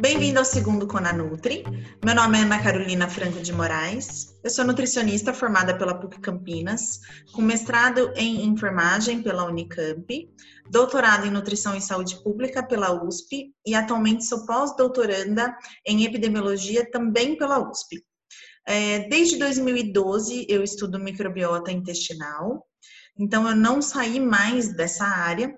Bem-vindo ao segundo Conanutri. Meu nome é Ana Carolina Franco de Moraes. Eu sou nutricionista formada pela PUC Campinas, com mestrado em enfermagem pela Unicamp, doutorado em nutrição e saúde pública pela USP e atualmente sou pós-doutoranda em epidemiologia também pela USP. É, desde 2012 eu estudo microbiota intestinal, então eu não saí mais dessa área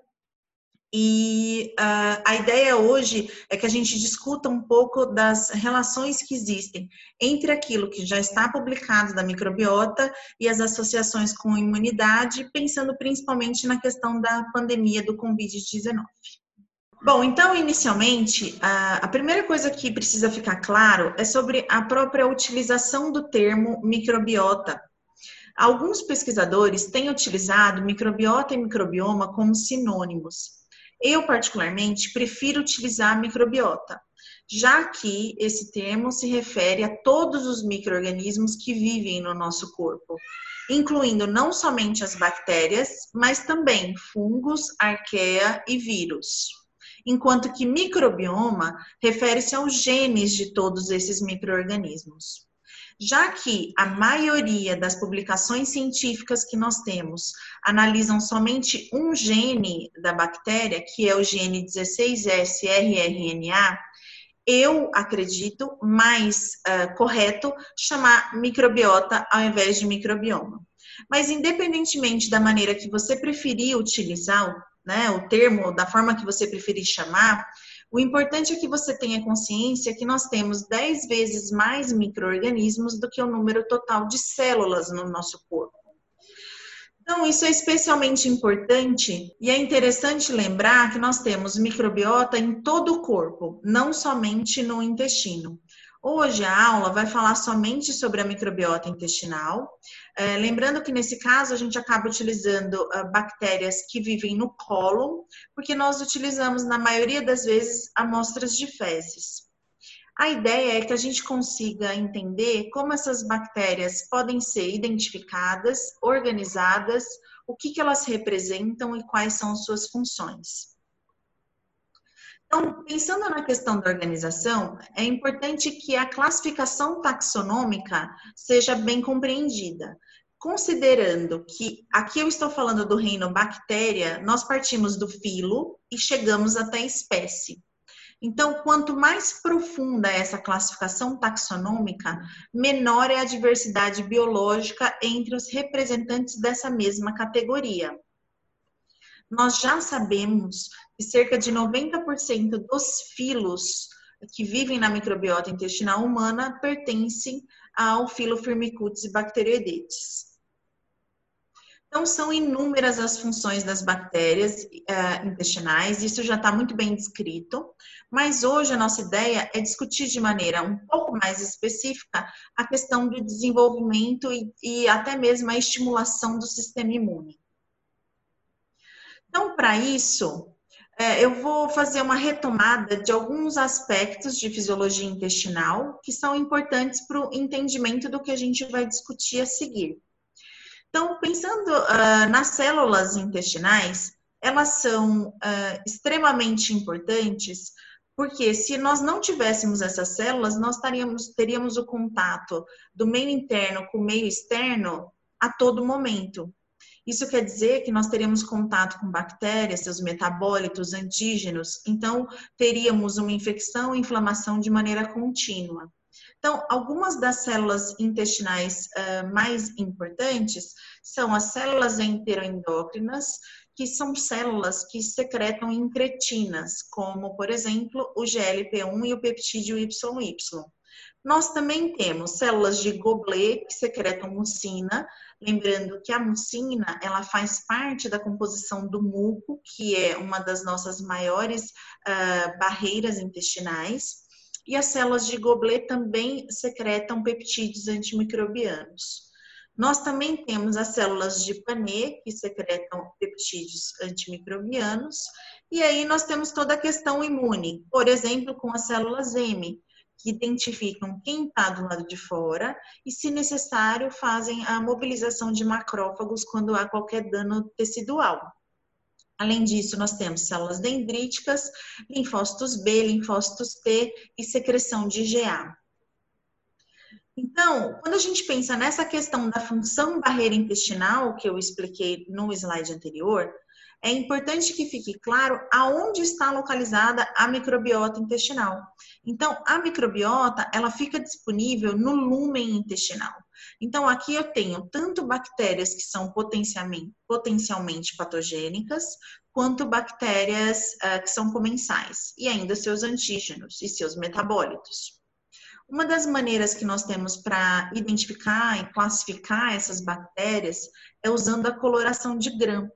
e uh, a ideia hoje é que a gente discuta um pouco das relações que existem entre aquilo que já está publicado da microbiota e as associações com imunidade, pensando principalmente na questão da pandemia do Covid-19. Bom, então, inicialmente, a primeira coisa que precisa ficar claro é sobre a própria utilização do termo microbiota. Alguns pesquisadores têm utilizado microbiota e microbioma como sinônimos. Eu, particularmente, prefiro utilizar microbiota, já que esse termo se refere a todos os micro-organismos que vivem no nosso corpo, incluindo não somente as bactérias, mas também fungos, arqueia e vírus. Enquanto que microbioma refere-se aos genes de todos esses micro-organismos. Já que a maioria das publicações científicas que nós temos analisam somente um gene da bactéria, que é o gene 16S-rRNA, eu acredito mais uh, correto chamar microbiota ao invés de microbioma. Mas independentemente da maneira que você preferir utilizar né, o termo, da forma que você preferir chamar, o importante é que você tenha consciência que nós temos 10 vezes mais micro-organismos do que o número total de células no nosso corpo. Então, isso é especialmente importante e é interessante lembrar que nós temos microbiota em todo o corpo, não somente no intestino. Hoje a aula vai falar somente sobre a microbiota intestinal. É, lembrando que nesse caso a gente acaba utilizando uh, bactérias que vivem no colo, porque nós utilizamos na maioria das vezes amostras de fezes. A ideia é que a gente consiga entender como essas bactérias podem ser identificadas, organizadas, o que, que elas representam e quais são suas funções. Então, pensando na questão da organização, é importante que a classificação taxonômica seja bem compreendida. Considerando que aqui eu estou falando do reino bactéria, nós partimos do filo e chegamos até a espécie. Então, quanto mais profunda é essa classificação taxonômica, menor é a diversidade biológica entre os representantes dessa mesma categoria. Nós já sabemos que cerca de 90% dos filos que vivem na microbiota intestinal humana pertencem ao filo Firmicutes e Bacteroidetes. Então, são inúmeras as funções das bactérias uh, intestinais, isso já está muito bem descrito, mas hoje a nossa ideia é discutir de maneira um pouco mais específica a questão do desenvolvimento e, e até mesmo a estimulação do sistema imune. Então, para isso, eu vou fazer uma retomada de alguns aspectos de fisiologia intestinal que são importantes para o entendimento do que a gente vai discutir a seguir. Então, pensando uh, nas células intestinais, elas são uh, extremamente importantes porque se nós não tivéssemos essas células, nós taríamos, teríamos o contato do meio interno com o meio externo a todo momento. Isso quer dizer que nós teríamos contato com bactérias, seus metabólitos, antígenos, então teríamos uma infecção e inflamação de maneira contínua. Então, algumas das células intestinais uh, mais importantes são as células enteroendócrinas, que são células que secretam incretinas, como, por exemplo, o GLP-1 e o peptídeo YY. Nós também temos células de Goblet que secretam mucina, lembrando que a mucina ela faz parte da composição do muco, que é uma das nossas maiores uh, barreiras intestinais, e as células de Goblet também secretam peptídeos antimicrobianos. Nós também temos as células de Panet, que secretam peptídeos antimicrobianos, e aí nós temos toda a questão imune, por exemplo, com as células M, que identificam quem está do lado de fora e, se necessário, fazem a mobilização de macrófagos quando há qualquer dano tecidual. Além disso, nós temos células dendríticas, linfócitos B, linfócitos T e secreção de IgA. Então, quando a gente pensa nessa questão da função barreira intestinal, que eu expliquei no slide anterior, é importante que fique claro aonde está localizada a microbiota intestinal. Então, a microbiota, ela fica disponível no lúmen intestinal. Então, aqui eu tenho tanto bactérias que são potencialmente, patogênicas, quanto bactérias uh, que são comensais, e ainda seus antígenos e seus metabólitos. Uma das maneiras que nós temos para identificar e classificar essas bactérias é usando a coloração de gram.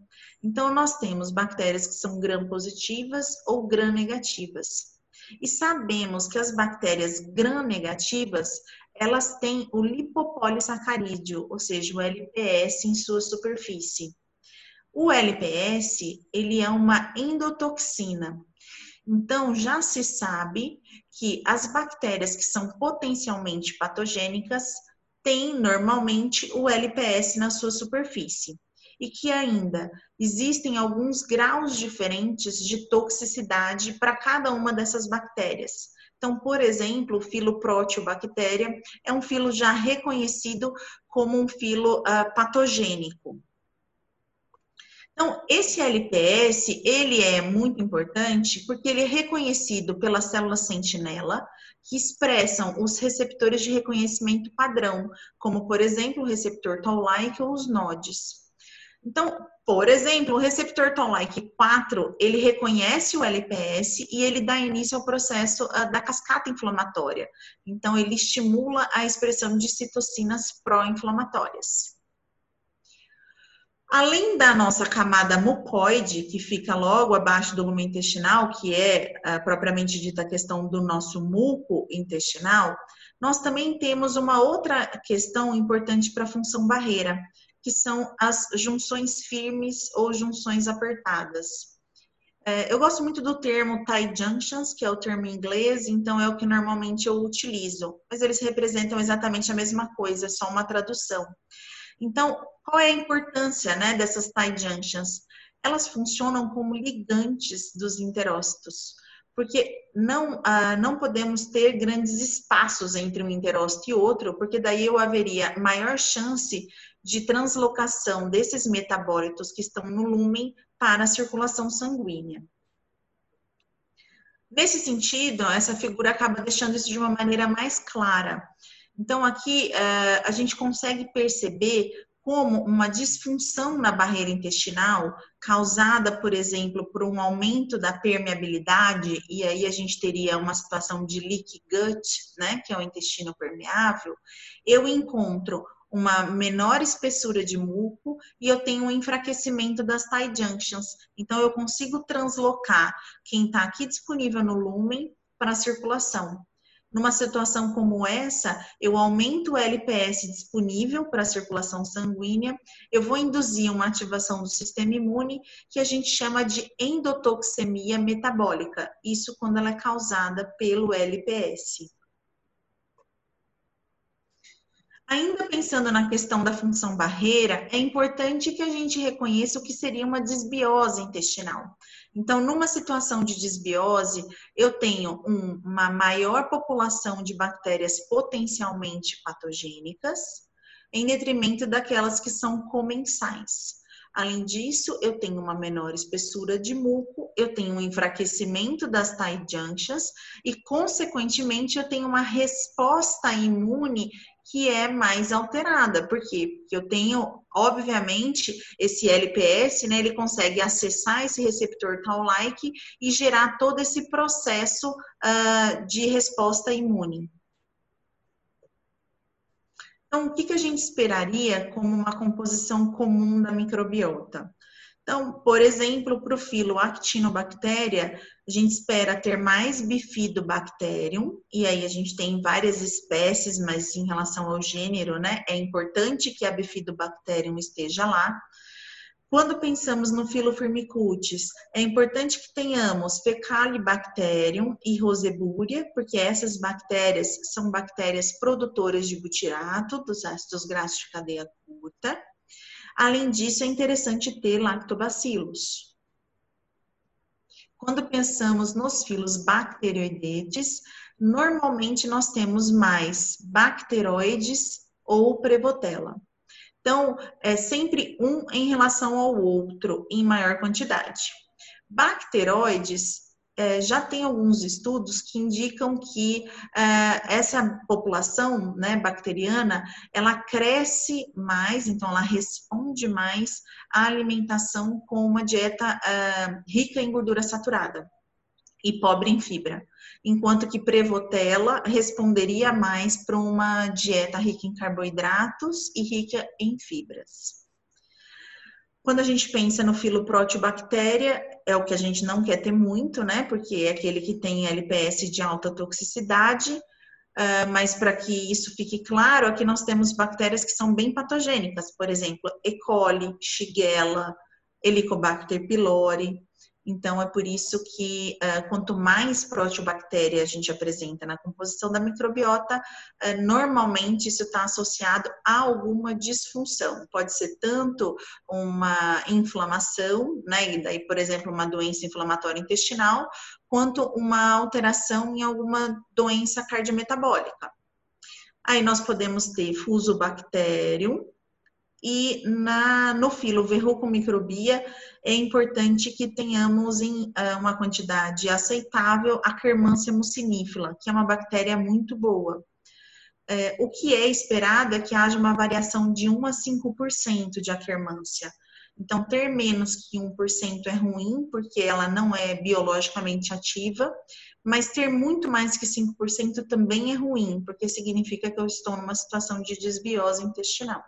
Então, nós temos bactérias que são gram-positivas ou gram-negativas. E sabemos que as bactérias gram-negativas, elas têm o lipopolissacarídeo, ou seja, o LPS em sua superfície. O LPS, ele é uma endotoxina. Então, já se sabe que as bactérias que são potencialmente patogênicas têm normalmente o LPS na sua superfície. E que ainda existem alguns graus diferentes de toxicidade para cada uma dessas bactérias. Então, por exemplo, o filo Proteobactéria é um filo já reconhecido como um filo uh, patogênico. Então, esse LPS, ele é muito importante porque ele é reconhecido pelas células sentinela, que expressam os receptores de reconhecimento padrão, como, por exemplo, o receptor Toll-like ou os NODs. Então, por exemplo, o receptor Toll-like 4, ele reconhece o LPS e ele dá início ao processo uh, da cascata inflamatória. Então, ele estimula a expressão de citocinas pró-inflamatórias. Além da nossa camada mucoide, que fica logo abaixo do lume intestinal, que é uh, propriamente dita a questão do nosso muco intestinal, nós também temos uma outra questão importante para a função barreira, que são as junções firmes ou junções apertadas. É, eu gosto muito do termo tie junctions, que é o termo em inglês, então é o que normalmente eu utilizo, mas eles representam exatamente a mesma coisa, é só uma tradução. Então, qual é a importância né, dessas tie junctions? Elas funcionam como ligantes dos interócitos, porque não, ah, não podemos ter grandes espaços entre um interócito e outro, porque daí eu haveria maior chance de translocação desses metabólitos que estão no lúmen para a circulação sanguínea. Nesse sentido, essa figura acaba deixando isso de uma maneira mais clara. Então, aqui uh, a gente consegue perceber como uma disfunção na barreira intestinal, causada, por exemplo, por um aumento da permeabilidade, e aí a gente teria uma situação de leaky gut, né, que é o intestino permeável, eu encontro uma menor espessura de muco e eu tenho um enfraquecimento das tie junctions. Então, eu consigo translocar quem está aqui disponível no lumen para a circulação. Numa situação como essa, eu aumento o LPS disponível para a circulação sanguínea, eu vou induzir uma ativação do sistema imune que a gente chama de endotoxemia metabólica, isso quando ela é causada pelo LPS. Ainda pensando na questão da função barreira, é importante que a gente reconheça o que seria uma desbiose intestinal. Então, numa situação de desbiose, eu tenho um, uma maior população de bactérias potencialmente patogênicas, em detrimento daquelas que são comensais. Além disso, eu tenho uma menor espessura de muco, eu tenho um enfraquecimento das tight junctions e, consequentemente, eu tenho uma resposta imune que é mais alterada. Porque eu tenho, obviamente, esse LPS, né, ele consegue acessar esse receptor Toll-like e gerar todo esse processo uh, de resposta imune. Então, o que, que a gente esperaria como uma composição comum da microbiota? Então, por exemplo, para o filo Actinobactéria, a gente espera ter mais Bifidobacterium, e aí a gente tem várias espécies, mas em relação ao gênero, né, é importante que a Bifidobacterium esteja lá. Quando pensamos no filo Firmicutes, é importante que tenhamos Fecalibacterium e Roseburia, porque essas bactérias são bactérias produtoras de butirato, dos ácidos graxos de cadeia curta. Além disso, é interessante ter lactobacilos. quando pensamos nos filos bacteroidetes, normalmente nós temos mais bacteroides ou prevotella. Então, é sempre um em relação ao outro, em maior quantidade. Bacteroides é, já tem alguns estudos que indicam que é, essa população né, bacteriana ela cresce mais, então ela responde mais à alimentação com uma dieta é, rica em gordura saturada e pobre em fibra, enquanto que Prevotella responderia mais para uma dieta rica em carboidratos e rica em fibras. Quando a gente pensa no filo proteobactéria, é o que a gente não quer ter muito, né? Porque é aquele que tem LPS de alta toxicidade. Uh, mas para que isso fique claro, aqui nós temos bactérias que são bem patogênicas, por exemplo, E. coli, Shigella, Helicobacter pylori. Então, é por isso que uh, quanto mais proteobactéria a gente apresenta na composição da microbiota, uh, normalmente isso está associado a alguma disfunção. Pode ser tanto uma inflamação, né? E daí, por exemplo, uma doença inflamatória intestinal, quanto uma alteração em alguma doença cardiometabólica. Aí nós podemos ter fusobacterium, e na, no filo verrucomicrobia é importante que tenhamos em uh, uma quantidade aceitável a Kermansia mucinífila, que é uma bactéria muito boa. É, o que é esperado é que haja uma variação de 1 a 5% de Akkermansia. Então, ter menos que 1% é ruim, porque ela não é biologicamente ativa, mas ter muito mais que 5% também é ruim, porque significa que eu estou numa situação de desbiose intestinal.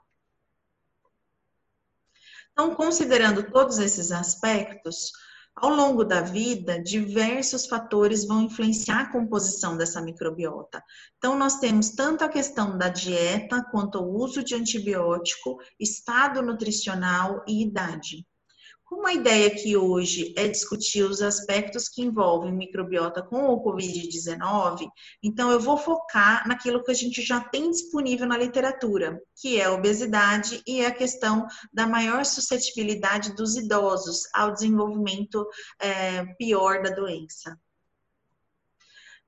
Então, considerando todos esses aspectos, ao longo da vida, diversos fatores vão influenciar a composição dessa microbiota. Então, nós temos tanto a questão da dieta, quanto o uso de antibiótico, estado nutricional e idade. Como a ideia aqui hoje é discutir os aspectos que envolvem microbiota com o Covid-19, então eu vou focar naquilo que a gente já tem disponível na literatura, que é a obesidade e a questão da maior suscetibilidade dos idosos ao desenvolvimento é, pior da doença.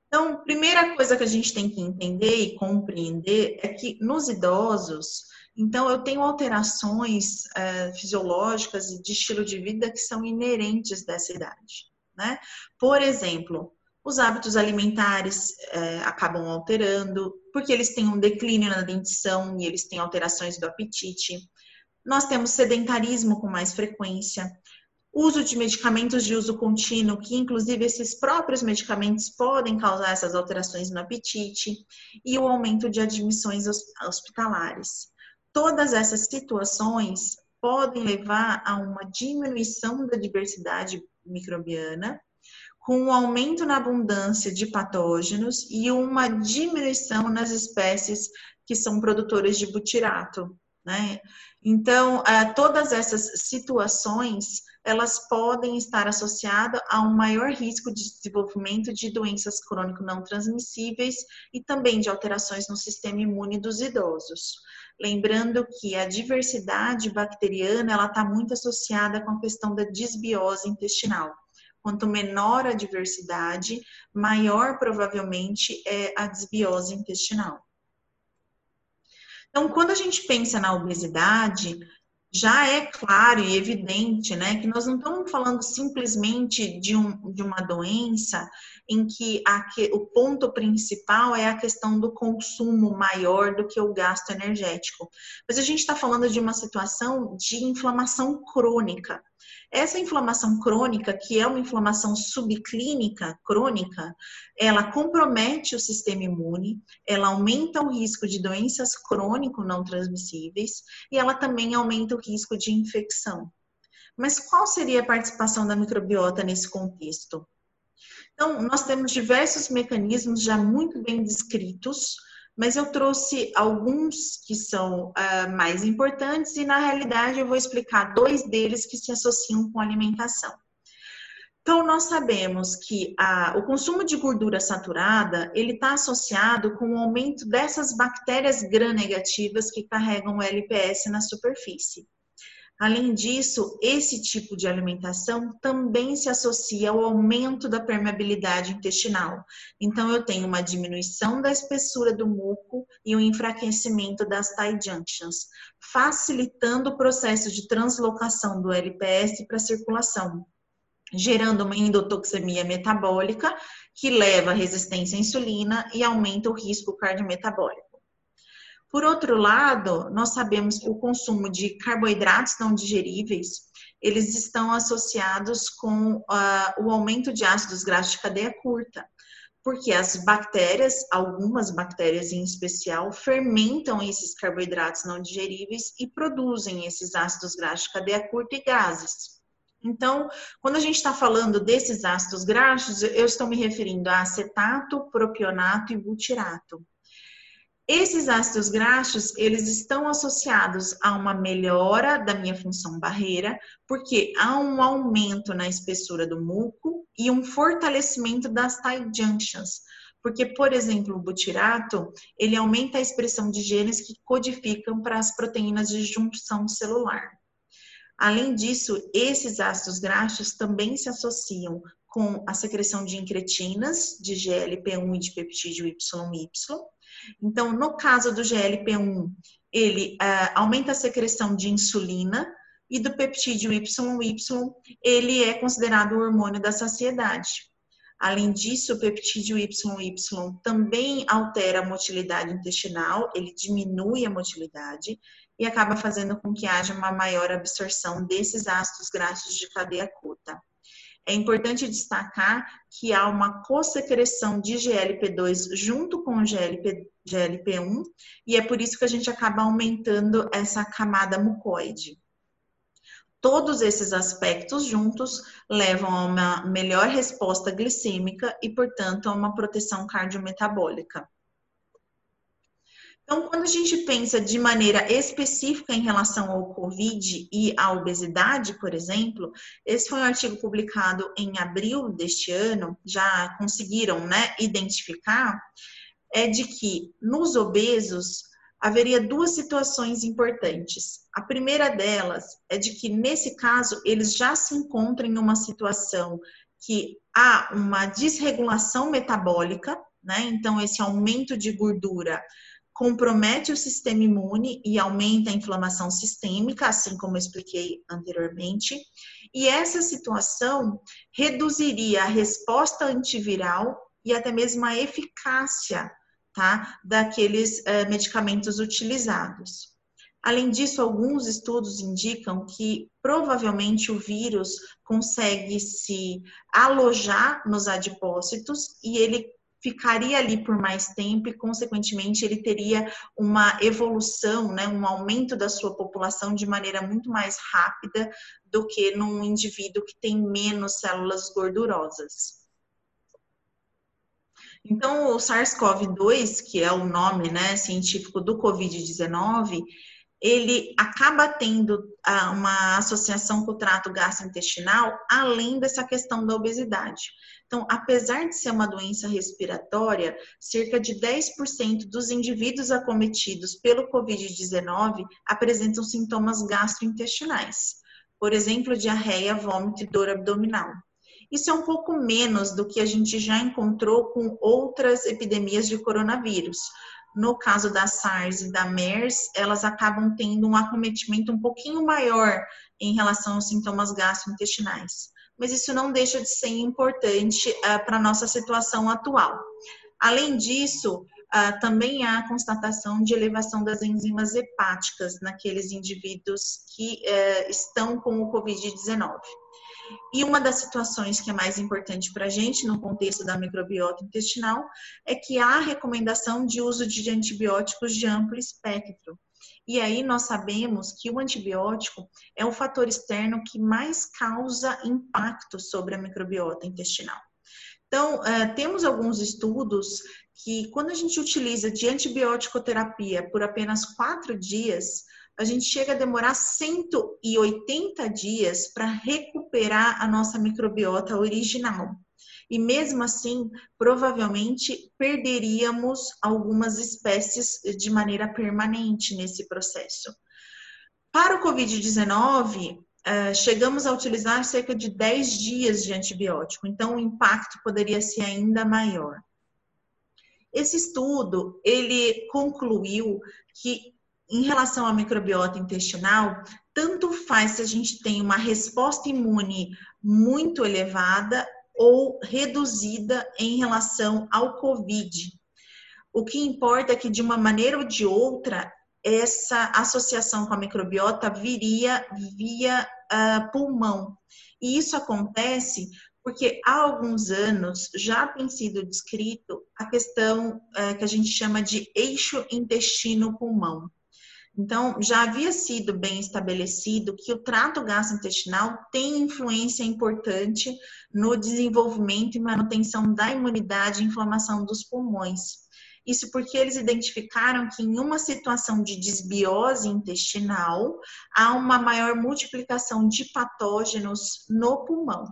Então, primeira coisa que a gente tem que entender e compreender é que nos idosos, então, eu tenho alterações é, fisiológicas e de estilo de vida que são inerentes dessa idade. Né? Por exemplo, os hábitos alimentares é, acabam alterando, porque eles têm um declínio na dentição e eles têm alterações do apetite. Nós temos sedentarismo com mais frequência, uso de medicamentos de uso contínuo, que inclusive esses próprios medicamentos podem causar essas alterações no apetite, e o aumento de admissões hospitalares. Todas essas situações podem levar a uma diminuição da diversidade microbiana, com um aumento na abundância de patógenos e uma diminuição nas espécies que são produtoras de butirato. Né? Então, eh, todas essas situações elas podem estar associadas a um maior risco de desenvolvimento de doenças crônico não transmissíveis e também de alterações no sistema imune dos idosos. Lembrando que a diversidade bacteriana ela está muito associada com a questão da disbiose intestinal. Quanto menor a diversidade, maior provavelmente é a desbiose intestinal. Então, quando a gente pensa na obesidade, já é claro e evidente, né, que nós não estamos falando simplesmente de, um, de uma doença em que, a, que o ponto principal é a questão do consumo maior do que o gasto energético, mas a gente está falando de uma situação de inflamação crônica. Essa inflamação crônica, que é uma inflamação subclínica crônica, ela compromete o sistema imune, ela aumenta o risco de doenças crônico não transmissíveis e ela também aumenta o risco de infecção. Mas qual seria a participação da microbiota nesse contexto? Então, nós temos diversos mecanismos já muito bem descritos mas eu trouxe alguns que são uh, mais importantes e, na realidade, eu vou explicar dois deles que se associam com alimentação. Então, nós sabemos que a, o consumo de gordura saturada, ele está associado com o aumento dessas bactérias gram-negativas que carregam o LPS na superfície. Além disso, esse tipo de alimentação também se associa ao aumento da permeabilidade intestinal. Então, eu tenho uma diminuição da espessura do muco e um enfraquecimento das tight junctions, facilitando o processo de translocação do LPS para a circulação, gerando uma endotoxemia metabólica que leva à resistência à insulina e aumenta o risco cardiometabólico. Por outro lado, nós sabemos que o consumo de carboidratos não digeríveis, eles estão associados com uh, o aumento de ácidos graxos de cadeia curta, porque as bactérias, algumas bactérias em especial, fermentam esses carboidratos não digeríveis e produzem esses ácidos graxos de cadeia curta e gases. Então, quando a gente está falando desses ácidos graxos, eu estou me referindo a acetato, propionato e butirato. Esses ácidos graxos, eles estão associados a uma melhora da minha função barreira, porque há um aumento na espessura do muco e um fortalecimento das tight junctions. Porque, por exemplo, o butirato, ele aumenta a expressão de genes que codificam para as proteínas de junção celular. Além disso, esses ácidos graxos também se associam com a secreção de incretinas, de GLP-1 e de peptídeo YY, então, no caso do GLP-1, ele uh, aumenta a secreção de insulina e do peptídeo YY, ele é considerado o hormônio da saciedade. Além disso, o peptídeo YY também altera a motilidade intestinal, ele diminui a motilidade e acaba fazendo com que haja uma maior absorção desses ácidos graxos de cadeia curta. É importante destacar que há uma co-secreção de GLP2 junto com o GLP, GLP1 e é por isso que a gente acaba aumentando essa camada mucoide. Todos esses aspectos juntos levam a uma melhor resposta glicêmica e, portanto, a uma proteção cardiometabólica. Então, quando a gente pensa de maneira específica em relação ao Covid e à obesidade, por exemplo, esse foi um artigo publicado em abril deste ano, já conseguiram né, identificar, é de que nos obesos haveria duas situações importantes. A primeira delas é de que, nesse caso, eles já se encontram em uma situação que há uma desregulação metabólica, né? Então, esse aumento de gordura compromete o sistema imune e aumenta a inflamação sistêmica, assim como eu expliquei anteriormente. E essa situação reduziria a resposta antiviral e até mesmo a eficácia tá, daqueles uh, medicamentos utilizados. Além disso, alguns estudos indicam que provavelmente o vírus consegue se alojar nos adipócitos e ele ficaria ali por mais tempo e, consequentemente, ele teria uma evolução, né, um aumento da sua população de maneira muito mais rápida do que num indivíduo que tem menos células gordurosas. Então, o SARS-CoV-2, que é o nome né, científico do Covid-19, ele acaba tendo ah, uma associação com o trato gastrointestinal, além dessa questão da obesidade. Então, apesar de ser uma doença respiratória, cerca de 10% dos indivíduos acometidos pelo Covid-19 apresentam sintomas gastrointestinais, por exemplo, diarreia, vômito e dor abdominal. Isso é um pouco menos do que a gente já encontrou com outras epidemias de coronavírus. No caso da SARS e da MERS, elas acabam tendo um acometimento um pouquinho maior em relação aos sintomas gastrointestinais mas isso não deixa de ser importante uh, para a nossa situação atual. Além disso, uh, também há constatação de elevação das enzimas hepáticas naqueles indivíduos que uh, estão com o Covid-19. E uma das situações que é mais importante para a gente no contexto da microbiota intestinal é que há recomendação de uso de antibióticos de amplo espectro, e aí nós sabemos que o antibiótico é o fator externo que mais causa impacto sobre a microbiota intestinal. Então, uh, temos alguns estudos que quando a gente utiliza de antibiótico terapia por apenas quatro dias, a gente chega a demorar 180 dias para recuperar a nossa microbiota original e mesmo assim, provavelmente perderíamos algumas espécies de maneira permanente nesse processo. Para o Covid-19, uh, chegamos a utilizar cerca de 10 dias de antibiótico, então o impacto poderia ser ainda maior. Esse estudo, ele concluiu que em relação à microbiota intestinal, tanto faz se a gente tem uma resposta imune muito elevada ou reduzida em relação ao COVID. O que importa é que, de uma maneira ou de outra, essa associação com a microbiota viria via uh, pulmão. E isso acontece porque há alguns anos já tem sido descrito a questão uh, que a gente chama de eixo intestino-pulmão. Então, já havia sido bem estabelecido que o trato gastrointestinal tem influência importante no desenvolvimento e manutenção da imunidade e inflamação dos pulmões. Isso porque eles identificaram que em uma situação de desbiose intestinal há uma maior multiplicação de patógenos no pulmão.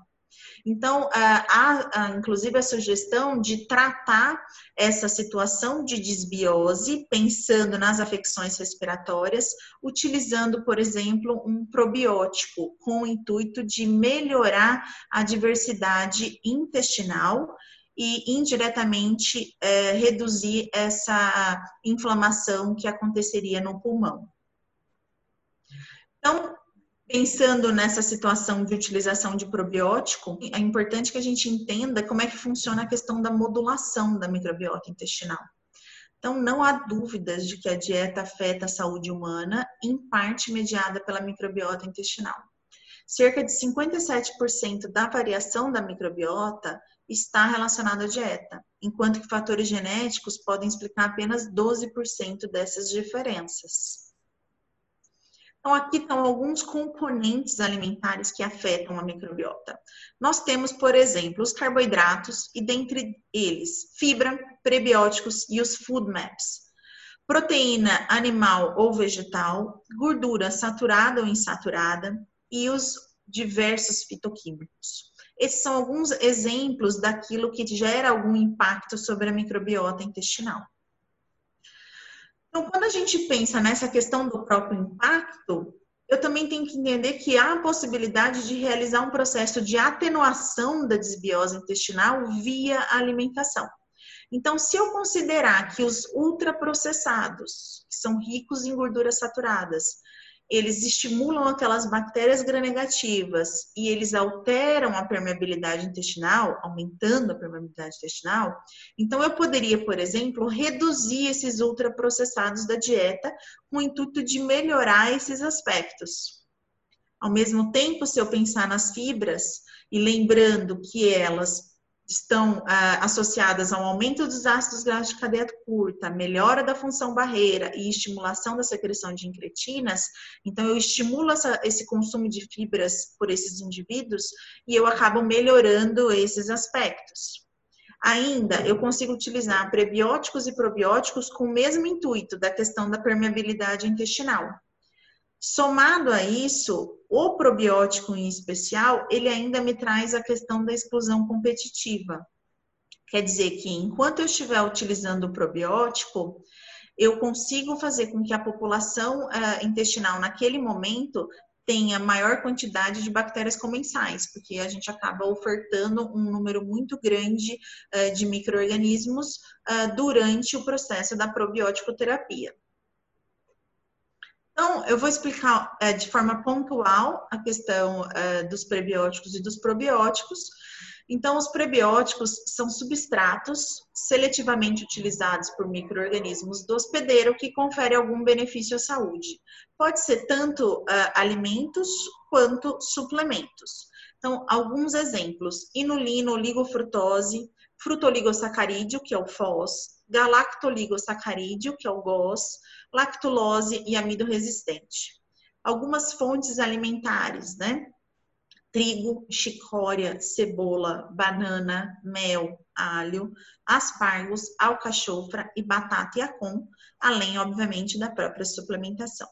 Então, há, inclusive a sugestão de tratar essa situação de desbiose, pensando nas afecções respiratórias, utilizando, por exemplo, um probiótico, com o intuito de melhorar a diversidade intestinal e indiretamente é, reduzir essa inflamação que aconteceria no pulmão. Então, pensando nessa situação de utilização de probiótico, é importante que a gente entenda como é que funciona a questão da modulação da microbiota intestinal. Então, não há dúvidas de que a dieta afeta a saúde humana, em parte mediada pela microbiota intestinal. Cerca de 57% da variação da microbiota está relacionado à dieta, enquanto que fatores genéticos podem explicar apenas 12% dessas diferenças. Então, aqui estão alguns componentes alimentares que afetam a microbiota. Nós temos, por exemplo, os carboidratos e, dentre eles, fibra, prebióticos e os food maps. Proteína animal ou vegetal, gordura saturada ou insaturada e os diversos fitoquímicos. Esses são alguns exemplos daquilo que gera algum impacto sobre a microbiota intestinal. Então, quando a gente pensa nessa questão do próprio impacto, eu também tenho que entender que há a possibilidade de realizar um processo de atenuação da desbiose intestinal via alimentação. Então, se eu considerar que os ultraprocessados, que são ricos em gorduras saturadas, eles estimulam aquelas bactérias gram-negativas e eles alteram a permeabilidade intestinal, aumentando a permeabilidade intestinal, então eu poderia, por exemplo, reduzir esses ultraprocessados da dieta com o intuito de melhorar esses aspectos. Ao mesmo tempo, se eu pensar nas fibras e lembrando que elas estão ah, associadas ao aumento dos ácidos graxos de cadeia curta, melhora da função barreira e estimulação da secreção de incretinas, então eu estimulo essa, esse consumo de fibras por esses indivíduos e eu acabo melhorando esses aspectos. Ainda, eu consigo utilizar prebióticos e probióticos com o mesmo intuito da questão da permeabilidade intestinal. Somado a isso, o probiótico em especial, ele ainda me traz a questão da exclusão competitiva. Quer dizer que enquanto eu estiver utilizando o probiótico, eu consigo fazer com que a população uh, intestinal naquele momento tenha maior quantidade de bactérias comensais, porque a gente acaba ofertando um número muito grande uh, de micro-organismos uh, durante o processo da probiótico terapia. Então, eu vou explicar é, de forma pontual a questão é, dos prebióticos e dos probióticos. Então, os prebióticos são substratos seletivamente utilizados por micro-organismos do hospedeiro que confere algum benefício à saúde. Pode ser tanto uh, alimentos quanto suplementos. Então, alguns exemplos: inulina, oligofrutose, frutoligosacarídeo, que é o FOS, galactoligosacarídeo, que é o GOS, lactulose e amido resistente. Algumas fontes alimentares, né? Trigo, chicória, cebola, banana, mel, alho, aspargos, alcachofra e batata e acon, além, obviamente, da própria suplementação.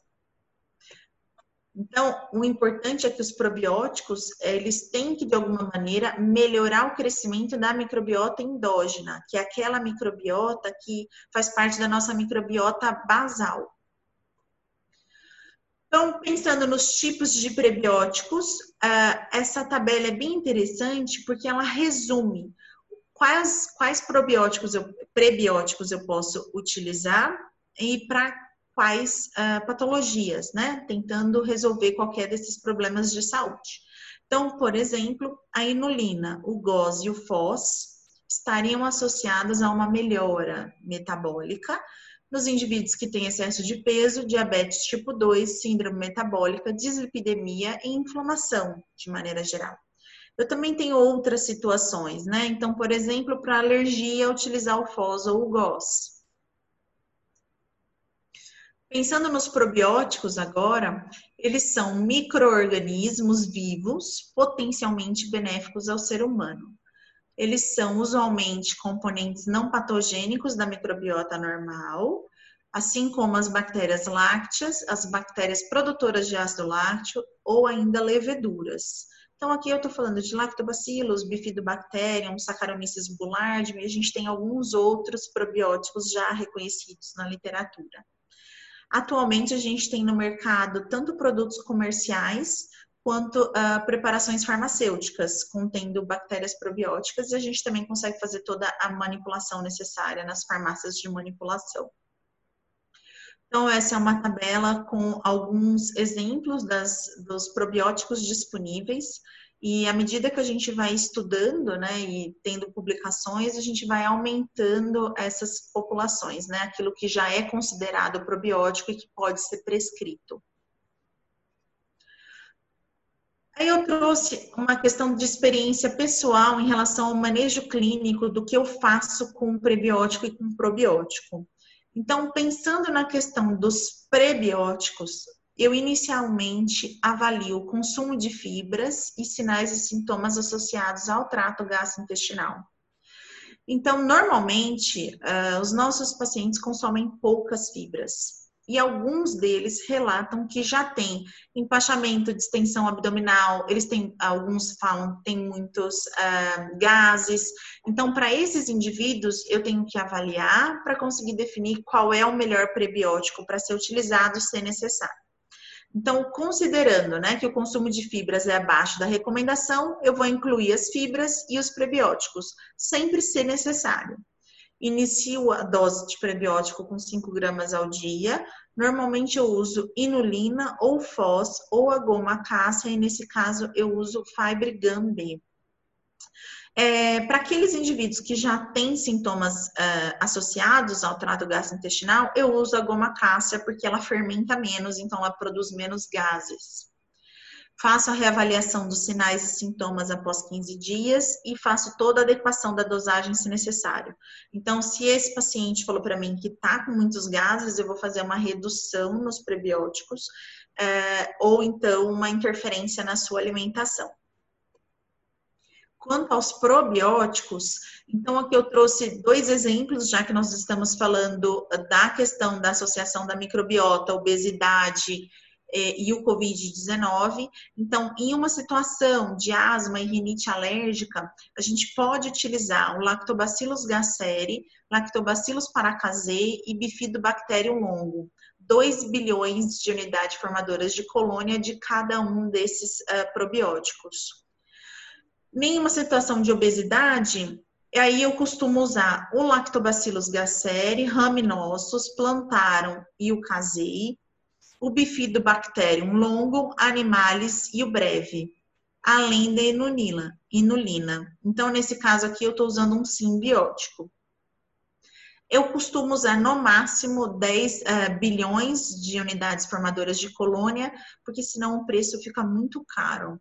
Então, o importante é que os probióticos, eles têm que, de alguma maneira, melhorar o crescimento da microbiota endógena, que é aquela microbiota que faz parte da nossa microbiota basal. Então, pensando nos tipos de prebióticos, uh, essa tabela é bem interessante porque ela resume quais, quais probióticos eu, prebióticos eu posso utilizar e para quais uh, patologias, né? Tentando resolver qualquer desses problemas de saúde. Então, por exemplo, a inulina, o GOS e o FOS estariam associados a uma melhora metabólica nos indivíduos que têm excesso de peso, diabetes tipo 2, síndrome metabólica, dislipidemia e inflamação, de maneira geral. Eu também tenho outras situações, né? Então, por exemplo, para alergia, utilizar o FOS ou o GOS. Pensando nos probióticos agora, eles são microorganismos vivos potencialmente benéficos ao ser humano. Eles são usualmente componentes não patogênicos da microbiota normal, assim como as bactérias lácteas, as bactérias produtoras de ácido lácteo ou ainda leveduras. Então, aqui eu estou falando de lactobacillus, bifidobacterium, Saccharomyces boulardii, e a gente tem alguns outros probióticos já reconhecidos na literatura. Atualmente, a gente tem no mercado tanto produtos comerciais quanto uh, preparações farmacêuticas contendo bactérias probióticas e a gente também consegue fazer toda a manipulação necessária nas farmácias de manipulação. Então, essa é uma tabela com alguns exemplos das, dos probióticos disponíveis. E à medida que a gente vai estudando, né, e tendo publicações, a gente vai aumentando essas populações, né, aquilo que já é considerado probiótico e que pode ser prescrito. Aí eu trouxe uma questão de experiência pessoal em relação ao manejo clínico do que eu faço com prebiótico e com probiótico. Então, pensando na questão dos prebióticos, eu inicialmente avalio o consumo de fibras e sinais e sintomas associados ao trato gastrointestinal. Então, normalmente, uh, os nossos pacientes consomem poucas fibras e alguns deles relatam que já tem empachamento, distensão abdominal, eles têm, alguns falam, tem muitos uh, gases. Então, para esses indivíduos, eu tenho que avaliar para conseguir definir qual é o melhor prebiótico para ser utilizado se necessário. Então, considerando né, que o consumo de fibras é abaixo da recomendação, eu vou incluir as fibras e os prebióticos, sempre se necessário. Inicio a dose de prebiótico com 5 gramas ao dia. Normalmente eu uso inulina ou FOS ou a goma cássia, e nesse caso eu uso Fibre B. É, Para aqueles indivíduos que já têm sintomas uh, associados ao trato gastrointestinal, eu uso a goma cássia porque ela fermenta menos, então ela produz menos gases. Faço a reavaliação dos sinais e sintomas após 15 dias e faço toda a adequação da dosagem se necessário. Então, se esse paciente falou para mim que está com muitos gases, eu vou fazer uma redução nos prebióticos é, ou então uma interferência na sua alimentação. Quanto aos probióticos, então aqui eu trouxe dois exemplos, já que nós estamos falando da questão da associação da microbiota, obesidade é, e o Covid-19. Então, em uma situação de asma e rinite alérgica, a gente pode utilizar o Lactobacillus gasseri, Lactobacillus paracasei e Bifidobacterium longo. 2 bilhões de unidades formadoras de colônia de cada um desses uh, probióticos. Em uma situação de obesidade, aí eu costumo usar o Lactobacillus gasseri, raminossus, plantarum e o casei, o Bifidobacterium longo, animalis e o breve, além da inulina. inulina. Então, nesse caso aqui, eu estou usando um simbiótico. Eu costumo usar no máximo 10 uh, eh, bilhões de unidades formadoras de colônia, porque senão o preço fica muito caro.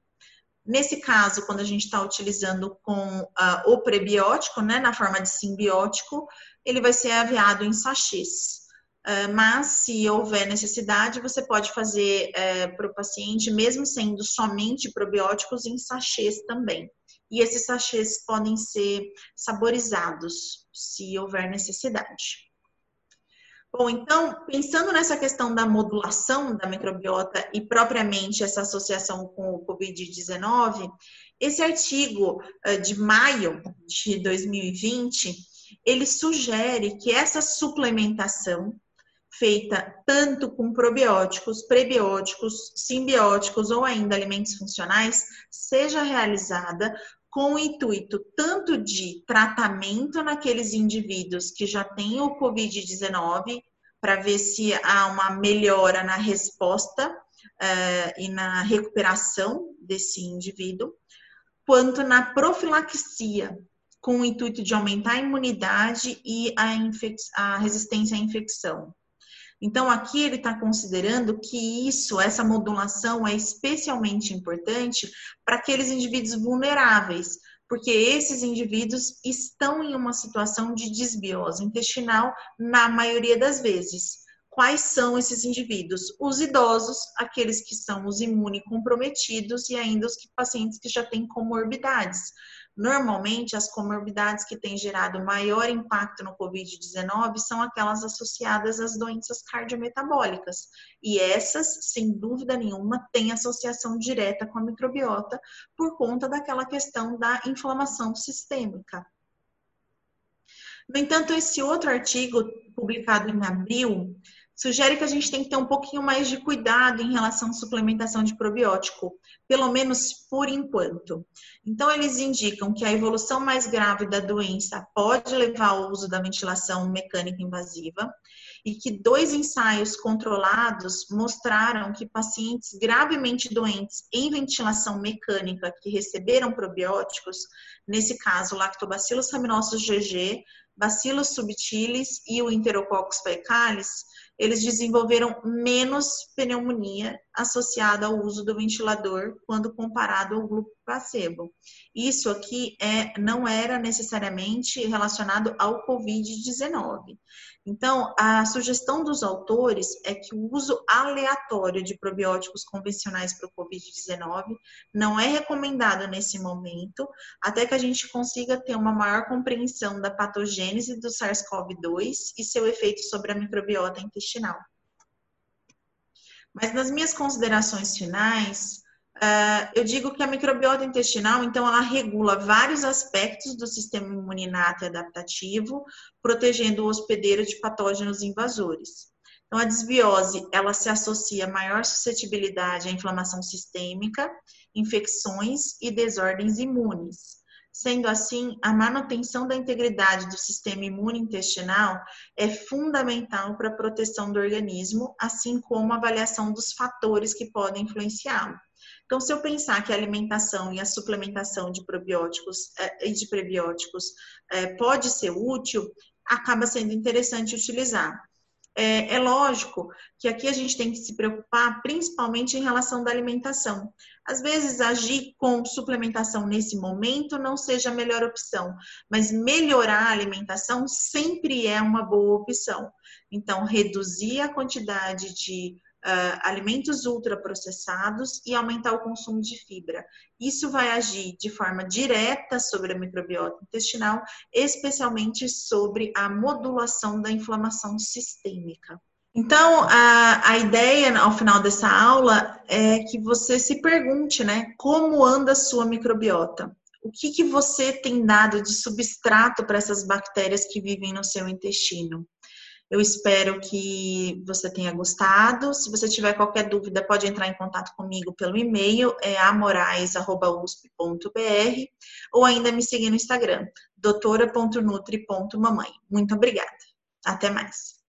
Nesse caso, quando a gente está utilizando com uh, o prebiótico, né, na forma de simbiótico, ele vai ser aviado em sachês. Ah, mas se houver necessidade, você pode fazer é, para o paciente, mesmo sendo somente probióticos, em sachês também. E esses sachês podem ser saborizados, se houver necessidade. Bom, então, pensando nessa questão da modulação da microbiota e propriamente essa associação com o Covid-19, esse artigo ah, de maio de 2020, ele sugere que essa suplementação feita tanto com probióticos, prebióticos, simbióticos ou ainda alimentos funcionais, seja realizada com o intuito tanto de tratamento naqueles indivíduos que já têm o Covid-19, para ver se há uma melhora na resposta uh, e na recuperação desse indivíduo, quanto na profilaxia, com o intuito de aumentar a imunidade e a, a resistência à infecção. Então, aqui ele está considerando que isso, essa modulação é especialmente importante para aqueles indivíduos vulneráveis, porque esses indivíduos estão em uma situação de desbiose intestinal na maioria das vezes. Quais são esses indivíduos? Os idosos, aqueles que são os imunocomprometidos e ainda os pacientes que já têm comorbidades. Normalmente, as comorbidades que têm gerado maior impacto no Covid-19 são aquelas associadas às doenças cardiometabólicas. E essas, sem dúvida nenhuma, têm associação direta com a microbiota por conta daquela questão da inflamação sistêmica. No entanto, esse outro artigo, publicado em abril, sugere que a gente tem que ter um pouquinho mais de cuidado em relação à suplementação de probiótico, pelo menos por enquanto. Então, eles indicam que a evolução mais grave da doença pode levar ao uso da ventilação mecânica invasiva e que dois ensaios controlados mostraram que pacientes gravemente doentes em ventilação mecânica que receberam probióticos, nesse caso Lactobacillus rhamnosus GG, Bacillus subtilis e o Enterococcus faecalis, eles desenvolveram menos pneumonia associada ao uso do ventilador quando comparado ao grupo placebo. Isso aqui é, não era necessariamente relacionado ao Covid-19. Então, a sugestão dos autores é que o uso aleatório de probióticos convencionais para o Covid-19 não é recomendado nesse momento, até que a gente consiga ter uma maior compreensão da patogênese do SARS-CoV-2 e seu efeito sobre a microbiota intestinal. Mas nas minhas considerações finais, Uh, eu digo que a microbiota intestinal, então, ela regula vários aspectos do sistema imuninato e adaptativo, protegendo o hospedeiro de patógenos invasores. Então, a desbiose, ela se associa a maior suscetibilidade à inflamação sistêmica, infecções e desordens imunes. Sendo assim, a manutenção da integridade do sistema imune intestinal é fundamental para a proteção do organismo, assim como a avaliação dos fatores que podem influenciá-lo. Então, se eu pensar que a alimentação e a suplementação de probióticos eh, e de prebióticos é, pode ser útil, acaba sendo interessante utilizar. É, é, lógico que aqui a gente tem que se preocupar principalmente em relação da alimentação. Às vezes, agir com suplementação nesse momento não seja a melhor opção, mas melhorar a alimentação sempre é uma boa opção. Então, reduzir a quantidade de uh, alimentos ultraprocessados e aumentar o consumo de fibra. Isso vai agir de forma direta sobre a microbiota intestinal, especialmente sobre a modulação da inflamação sistêmica. Então, a, a ideia ao final dessa aula é que você se pergunte, né, como anda a sua microbiota? O que, que você tem dado de substrato para essas bactérias que vivem no seu intestino? Eu espero que você tenha gostado. Se você tiver qualquer dúvida, pode entrar em contato comigo pelo e-mail, é amorais.usp.br, ou ainda me seguir no Instagram, doutora.nutri.mamãe. Muito obrigada. Até mais.